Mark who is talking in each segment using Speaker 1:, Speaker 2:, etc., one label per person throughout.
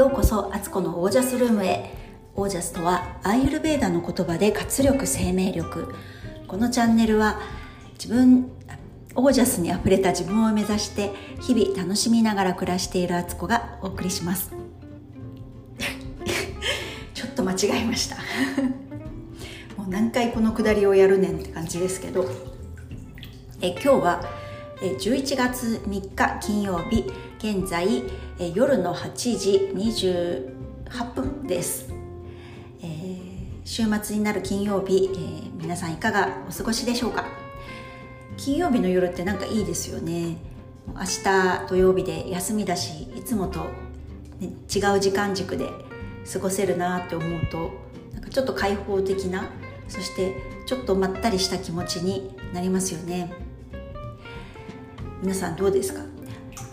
Speaker 1: ようこそアツコのオージャスルームへ。オージャスとはアーユルベーダの言葉で活力生命力。このチャンネルは自分オージャスにあふれた自分を目指して日々楽しみながら暮らしているアツコがお送りします。ちょっと間違えました。もう何回このくだりをやるねんって感じですけど。え今日は11月3日金曜日現在夜の8時28分です、えー、週末になる金曜日、えー、皆さんいかがお過ごしでしょうか？金曜日の夜ってなんかいいですよね。明日土曜日で休みだしいつもと、ね、違う時間軸で過ごせるなって思うとなんかちょっと開放的なそしてちょっとまったりした気持ちになりますよね。皆さんどうですか？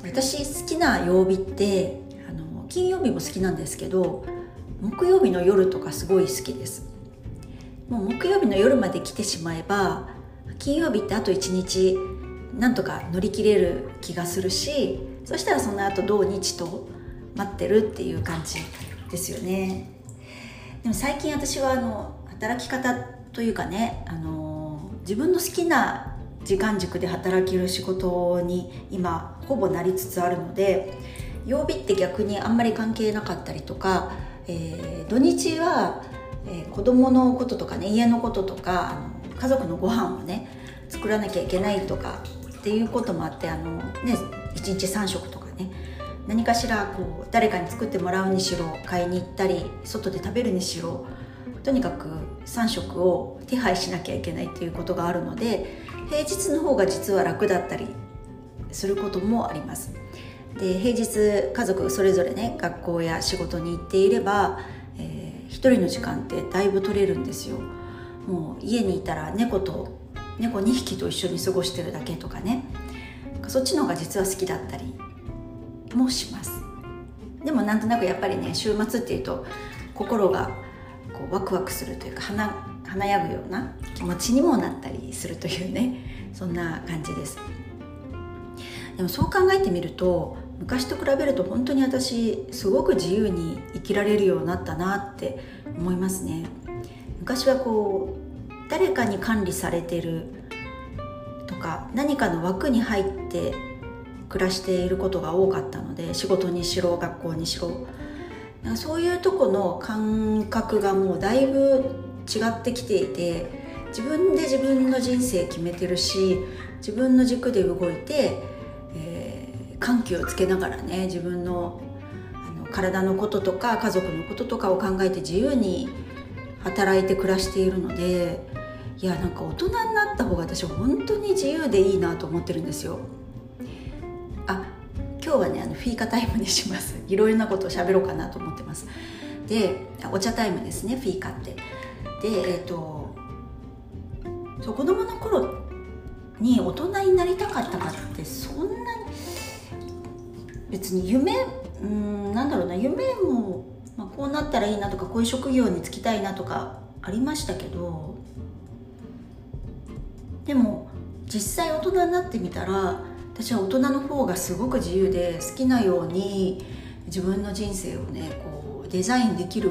Speaker 1: 私好きな曜日ってあの金曜日も好きなんですけど木曜日の夜とかすごい好きです。もう木曜日の夜まで来てしまえば金曜日ってあと1日なんとか乗り切れる気がするしそしたらその後土日と待ってるっていう感じですよね。でも最近私はあの働き方というかねあの自分の好きな時間軸で働ける仕事に今ほぼなりつつあるので曜日って逆にあんまり関係なかったりとか、えー、土日は、えー、子供のこととかね家のこととかあの家族のご飯をね作らなきゃいけないとかっていうこともあってあの、ね、1日3食とかね何かしらこう誰かに作ってもらうにしろ買いに行ったり外で食べるにしろとにかく3食を手配しなきゃいけないっていうことがあるので平日の方が実は楽だったりすることもあります。で平日家族それぞれね学校や仕事に行っていれば、えー、一人の時間ってだいぶ取れるんですよ。もう家にいたら猫と猫2匹と一緒に過ごしてるだけとかね。そっちの方が実は好きだったりもします。でもなんとなくやっぱりね週末っていうと心がこうワクワクするというか花華やぐような気持ちにもなったりするというねそんな感じです。でもそう考えてみると昔と比べると本当に私すごく自由に生きられるようになったなって思いますね。昔はこう誰かに管理されてるとか何かの枠に入って暮らしていることが多かったので仕事にしろ学校にしろ。そういうとこの感覚がもうだいぶ違ってきていて自分で自分の人生決めてるし自分の軸で動いて、えー、緩急をつけながらね自分のあの体のこととか家族のこととかを考えて自由に働いて暮らしているのでいやなんか大人になった方が私は本当に自由でいいなと思ってるんですよ。あ今日はねあのフィーカタイムにします。いろいろなことを喋ろうかなと思ってます。でお茶タイムですねフィーカって。でえっ、ー、とそう子供の頃に大人になりたかったかってそんなに別に夢うんなんだろうな夢も、まあ、こうなったらいいなとかこういう職業に就きたいなとかありましたけどでも実際大人になってみたら私は大人の方がすごく自由で好きなように自分の人生をねこうデザインできる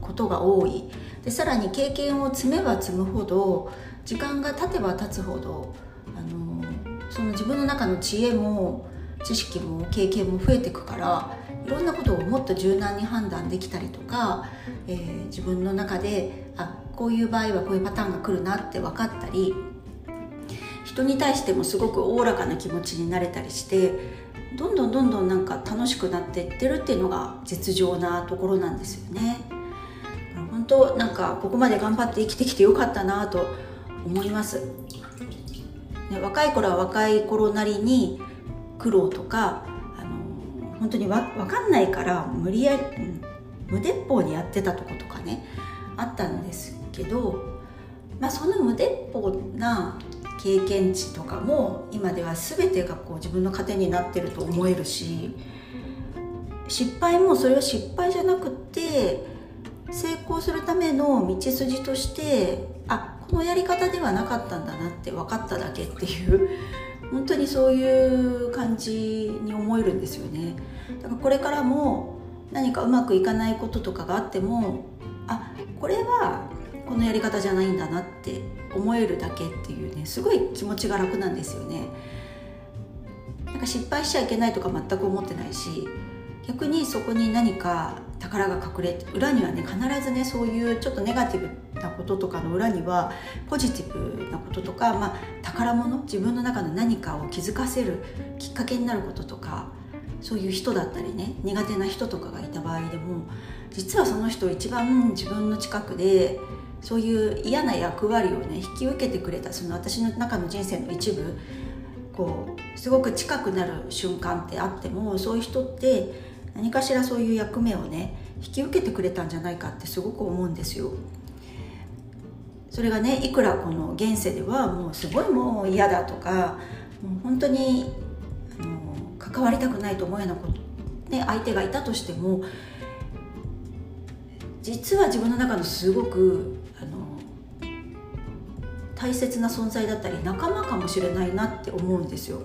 Speaker 1: ことが多い。でさらに経験を積めば積むほど時間が経てば経つほどあのその自分の中の知恵も知識も経験も増えていくからいろんなことをもっと柔軟に判断できたりとか、えー、自分の中であこういう場合はこういうパターンが来るなって分かったり人に対してもすごくおおらかな気持ちになれたりしてどんどんどんどんなんか楽しくなっていってるっていうのが実情なところなんですよね。当なんかここまで頑張って生きてきてよかったなと思います、ね、若い頃は若い頃なりに苦労とかあの本当にわ分かんないから無理やり、うん、無鉄砲にやってたとことかねあったんですけど、まあ、その無鉄砲な経験値とかも今では全てがこう自分の糧になってると思えるし失敗もそれは失敗じゃなくって成功するための道筋としてあこのやり方ではなかったんだなって分かっただけっていう 本当にそういう感じに思えるんですよね。だからこれからも何かうまくいかないこととかがあってもあこれはこのやり方じゃないんだなって思えるだけっていうねすごい気持ちが楽なんですよね。なんか失敗しちゃいけないとか全く思ってないし逆にそこに何か宝が隠れ裏にはね必ずねそういうちょっとネガティブなこととかの裏にはポジティブなこととか、まあ、宝物自分の中の何かを気づかせるきっかけになることとかそういう人だったりね苦手な人とかがいた場合でも実はその人一番自分の近くでそういう嫌な役割をね引き受けてくれたその私の中の人生の一部こうすごく近くなる瞬間ってあってもそういう人って何かしらそういう役目をね引き受けてくれたんじゃないかってすごく思うんですよ。それがねいくらこの現世ではもうすごいもう嫌だとかもう本当にあの関わりたくないと思うようなこと、ね、相手がいたとしても実は自分の中のすごくあの大切な存在だったり仲間かもしれないなって思うんですよ。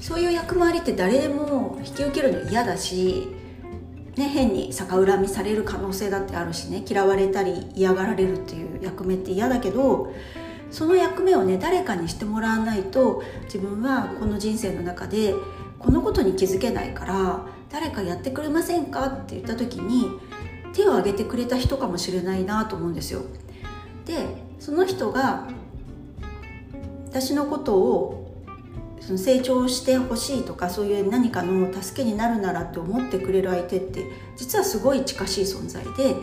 Speaker 1: そういう役回りって誰でも引き受けるの嫌だし、ね、変に逆恨みされる可能性だってあるしね嫌われたり嫌がられるっていう役目って嫌だけどその役目をね誰かにしてもらわないと自分はこの人生の中でこのことに気づけないから誰かやってくれませんかって言った時に手を挙げてくれた人かもしれないなと思うんですよ。でその人が私のことをその成長してほしいとかそういう何かの助けになるならって思ってくれる相手って実はすごい近しい存在で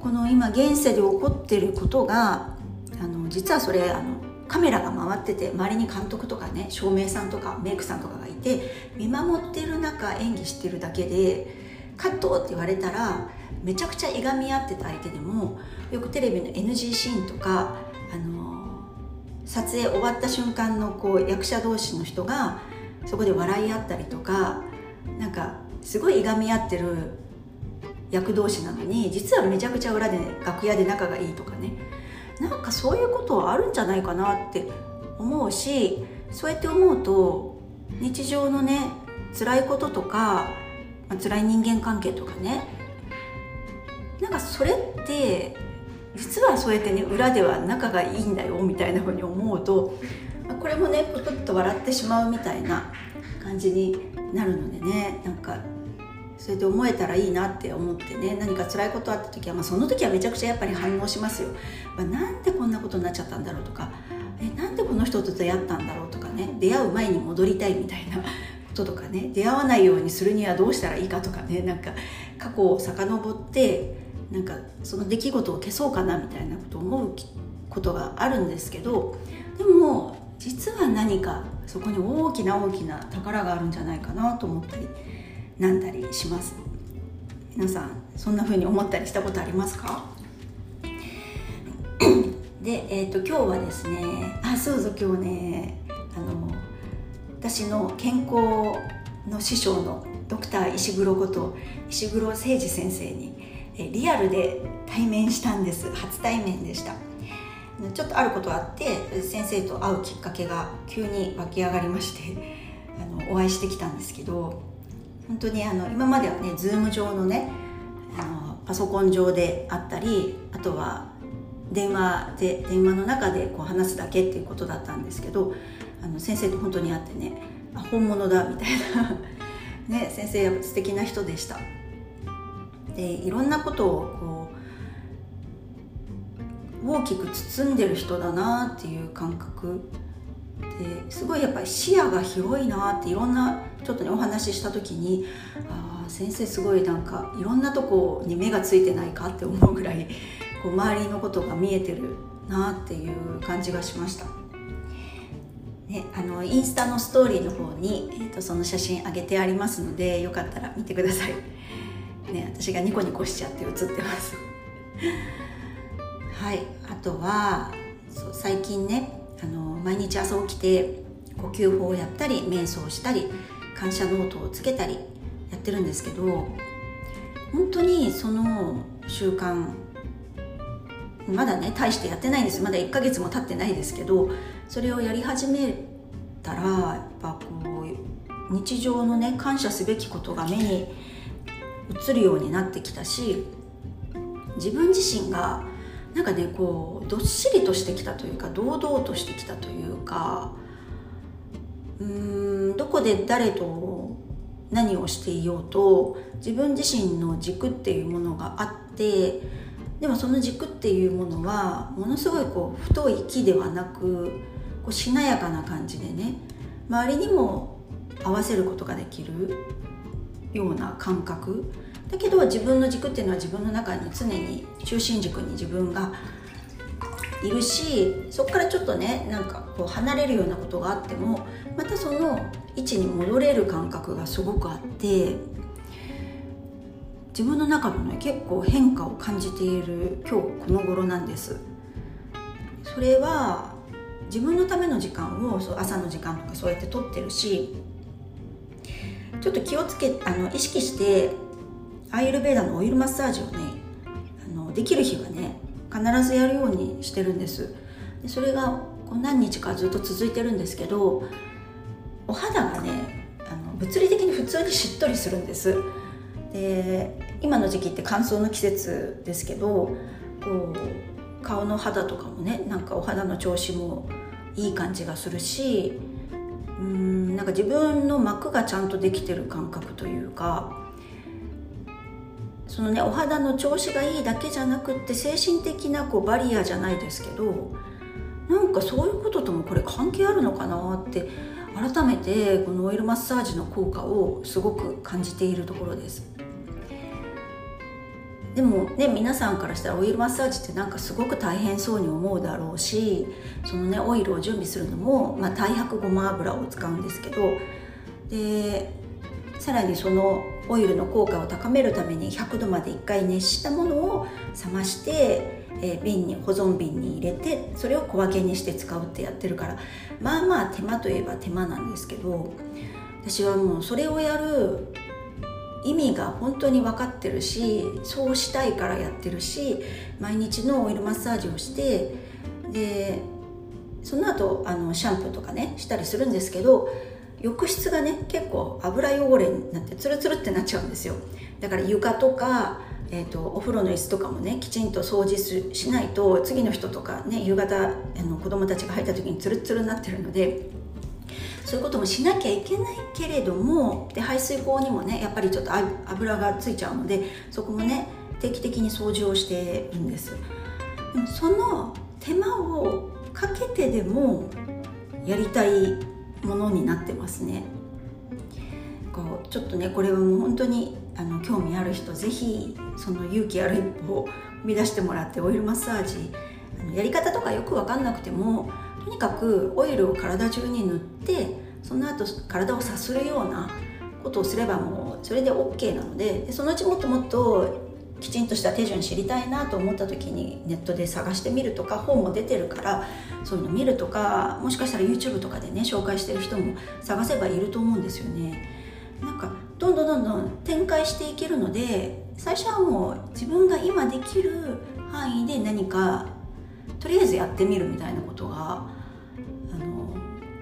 Speaker 1: この今現世で起こってることがあの実はそれあのカメラが回ってて周りに監督とかね照明さんとかメイクさんとかがいて見守ってる中演技してるだけでカットって言われたらめちゃくちゃいがみ合ってた相手でもよくテレビの NG シーンとか撮影終わった瞬間のこう役者同士の人がそこで笑い合ったりとかなんかすごいいがみ合ってる役同士なのに実はめちゃくちゃ裏で、楽屋で仲がいいとかね。なんかそういうことはあるんじゃないかなって思うしそうやって思うと日常のね辛いこととか、まあ、辛い人間関係とかね。なんかそれって実はそうやってね裏では仲がいいんだよみたいなふうに思うとこれもねププッと笑ってしまうみたいな感じになるのでねなんかそれで思えたらいいなって思ってね何か辛いことあった時は、まあ、その時はめちゃくちゃやっぱり反応しますよ、まあ、なんでこんなことになっちゃったんだろうとかえなんでこの人と出会ったんだろうとかね出会う前に戻りたいみたいなこととかね出会わないようにするにはどうしたらいいかとかねなんか過去を遡ってなんかその出来事を消そうかなみたいなことを思うことがあるんですけどでも実は何かそこに大きな大きな宝があるんじゃないかなと思ったりなんだりします。皆さんそんな風に思ったりしたことありますか？で、えーと、今日はですねあそうそう今日ねあの私の健康の師匠のドクター石黒こと石黒誠二先生にリアルで対面したんです。初対面でした。ちょっとあることあって先生と会うきっかけが急に湧き上がりましてあのお会いしてきたんですけど本当にあの今まではね Zoom 上のねあのパソコン上であったりあとは電話で電話の中でこう話すだけっていうことだったんですけどあの先生と本当に会ってね本物だみたいな。ね先生やっぱ素敵な人でした。でいろんなことをこう大きく包んでる人だなっていう感覚ですごいやっぱり視野が広いなっていろんなちょっとねお話しした時にあ先生すごいなんかいろんなとこに目がついてないかって思うぐらいこう周りのことが見えてるなっていう感じがしました。ね、あのインスタのストーリーの方に、えーとその写真上げてありますのでよかったら見てください。ね私がニコニコしちゃって写ってます。はいあとはそう最近ねあの毎日朝起きて呼吸法をやったり瞑想したり感謝ノートをつけたりやってるんですけど本当にその習慣まだね大してやってないんです。まだ1ヶ月も経ってないですけどそれをやり始めたらやっぱこう日常のね感謝すべきことが目に映るようになってきたし自分自身がなんかねこうどっしりとしてきたというか堂々としてきたというかうーんどこで誰と何をしていようと自分自身の軸っていうものがあってでもその軸っていうものはものすごいこう太い木ではなくこうしなやかな感じでね周りにも合わせることができる。ような感覚。だけど自分の軸っていうのは自分の中に常に中心軸に自分がいるしそこからちょっとねなんかこう離れるようなことがあってもまたその位置に戻れる感覚がすごくあって自分の中のね結構変化を感じている今日この頃なんです。それは自分のための時間をそう朝の時間とかそうやって取ってるしちょっと気をつけあの意識してアイルベーダのオイルマッサージをねあのできる日はね必ずやるようにしてるんです。でそれがこう何日かずっと続いてるんですけどお肌がねあの物理的に普通にしっとりするんです。で今の時期って乾燥の季節ですけどこう顔の肌とかもねなんかお肌の調子もいい感じがするしうんなんか自分の膜がちゃんとできてる感覚というかそのねお肌の調子がいいだけじゃなくって精神的なこうバリアじゃないですけどなんかそういうことともこれ関係あるのかなって改めてこのオイルマッサージの効果をすごく感じているところです。でもね皆さんからしたらオイルマッサージってなんかすごく大変そうに思うだろうしそのねオイルを準備するのも、まあ、太白ごま油を使うんですけどでさらにそのオイルの効果を高めるために100度まで1回熱したものを冷まして、えー、瓶に保存瓶に入れてそれを小分けにして使うってやってるからまあまあ手間といえば手間なんですけど私はもうそれをやる意味が本当に分かってるしそうしたいからやってるし毎日のオイルマッサージをしてでその後あのシャンプーとかねしたりするんですけど浴室がね結構油汚れになってツルツルってなっちゃうんですよ。だから床とか、えーと、お風呂の椅子とかもねきちんと掃除しないと次の人とかね夕方あの子供たちが入った時にツルツルになってるのでそういうこともしなきゃいけないけれどもで排水口にもねやっぱりちょっと油がついちゃうのでそこもね定期的に掃除をしてるんです。でもその手間をかけてでもやりたいものになってますね。こうちょっとねこれはもう本当にあの興味ある人ぜひその勇気ある一歩を踏み出してもらってオイルマッサージやり方とかよく分かんなくてもとにかくオイルを体中に塗ってその後体をさするようなことをすればもうそれで OK なのでそのうちもっともっときちんとした手順知りたいなと思った時にネットで探してみるとか本も出てるからそういうの見るとかもしかしたら YouTube とかでね紹介してる人も探せばいると思うんですよね。なんかどんどんどんどん展開していけるので最初はもう自分が今できる範囲で何かとりあえずやってみるみたいなことが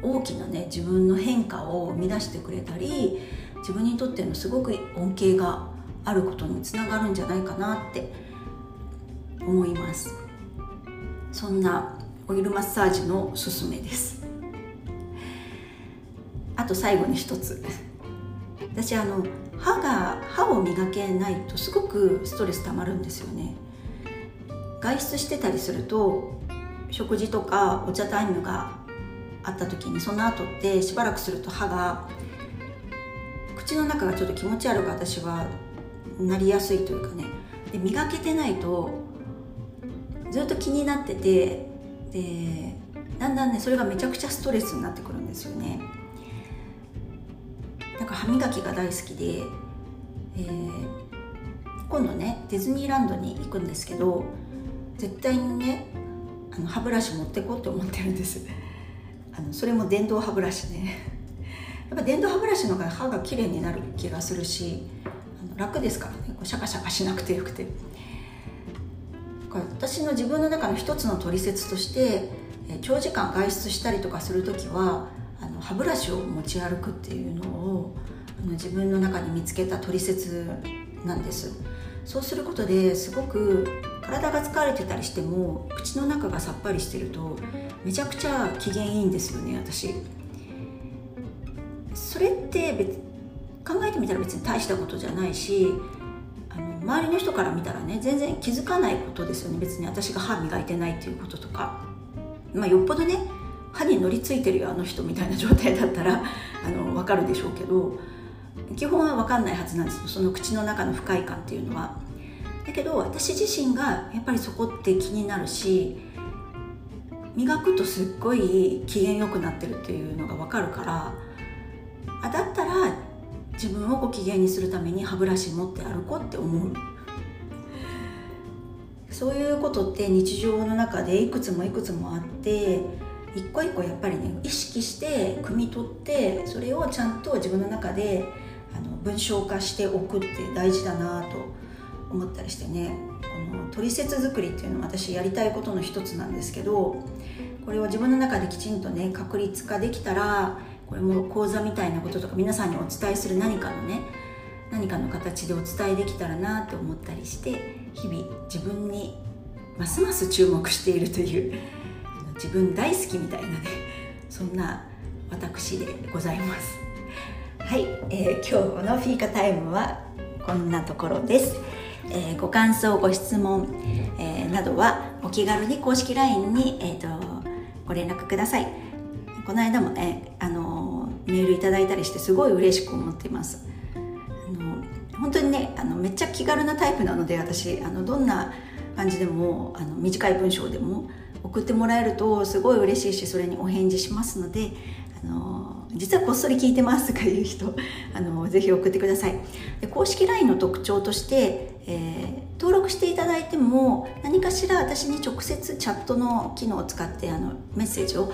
Speaker 1: 大きなね自分の変化を生み出してくれたり自分にとってのすごく恩恵があることにつながるんじゃないかなって思います。そんなオイルマッサージのおすすめです。あと最後に一つ。私あの歯が歯を磨けないとすごくストレスたまるんですよね。外出してたりすると食事とかお茶タイムがあった時にその後ってしばらくすると歯が口の中がちょっと気持ち悪く私はなりやすいというかね。で磨けてないとずっと気になっててでだんだんねそれがめちゃくちゃストレスになってくるんですよね。だか歯磨きが大好きで、えー、今度ねディズニーランドに行くんですけど絶対にねあの歯ブラシ持ってこうって思ってるんです。あのそれも電動歯ブラシね。やっぱ電動歯ブラシの方が歯が綺麗になる気がするしあの楽ですからね。こうシャカシャカしなくてよくて。私の自分の中の一つの取説として長時間外出したりとかする時はあの歯ブラシを持ち歩くっていうのをあの自分の中に見つけた取説なんです。そうすることですごく体が疲れてたりしても口の中がさっぱりしてるとめちゃくちゃ機嫌いいんですよね私。それって別考えてみたら別に大したことじゃないしあの周りの人から見たらね全然気づかないことですよね。別に私が歯磨いてないっていうこととか。まあよっぽどね歯に乗りついてるよあの人みたいな状態だったら あの分かるでしょうけど基本は分かんないはずなんですその口の中の不快感っていうのは。だけど私自身がやっぱりそこって気になるし磨くとすっごい機嫌よくなってるっていうのが分かるからあだったら自分をご機嫌にするために歯ブラシ持って歩こうって思う。そういうことって日常の中でいくつもいくつもあって一個一個やっぱりね意識して汲み取ってそれをちゃんと自分の中であの文章化しておくって大事だなと思ったりしてねこの取説作りっていうのは私やりたいことの一つなんですけどこれを自分の中できちんとね確立化できたらこれも講座みたいなこととか皆さんにお伝えする何かのね何かの形でお伝えできたらなって思ったりして日々自分にますます注目しているという自分大好きみたいなねそんな私でございます。はい、えー、今日のフィーカタイムはこんなところです、えー、ご感想ご質問、えー、などはお気軽に公式 LINE に、えーと、ご連絡ください。この間もね、あのメールいただいたりしてすごい嬉しく思っています。あの本当にねあのめっちゃ気軽なタイプなので私あのどんな感じでもあの短い文章でも送ってもらえるとすごい嬉しいしそれにお返事しますのであの実はこっそり聞いてますとかいう人 あのぜひ送ってください。で公式 LINE の特徴として、えー、登録していただいても何かしら私に直接チャットの機能を使ってあのメッセージを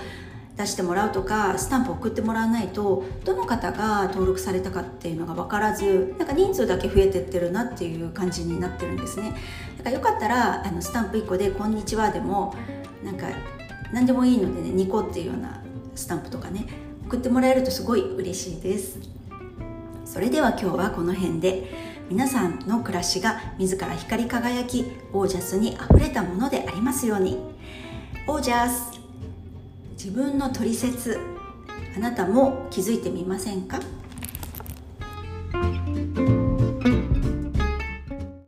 Speaker 1: 出してもらうとかスタンプ送ってもらわないとどの方が登録されたかっていうのが分からずなんか人数だけ増えてってるなっていう感じになってるんですね。だからよかったらあのスタンプ1個で「こんにちは」でもなんか何でもいいのでね2個っていうようなスタンプとかね送ってもらえるとすごい嬉しいです。それでは今日はこの辺で皆さんの暮らしが自ら光り輝きオージャスにあふれたものでありますように。オージャス自分の取説あなたも気づいてみませんか？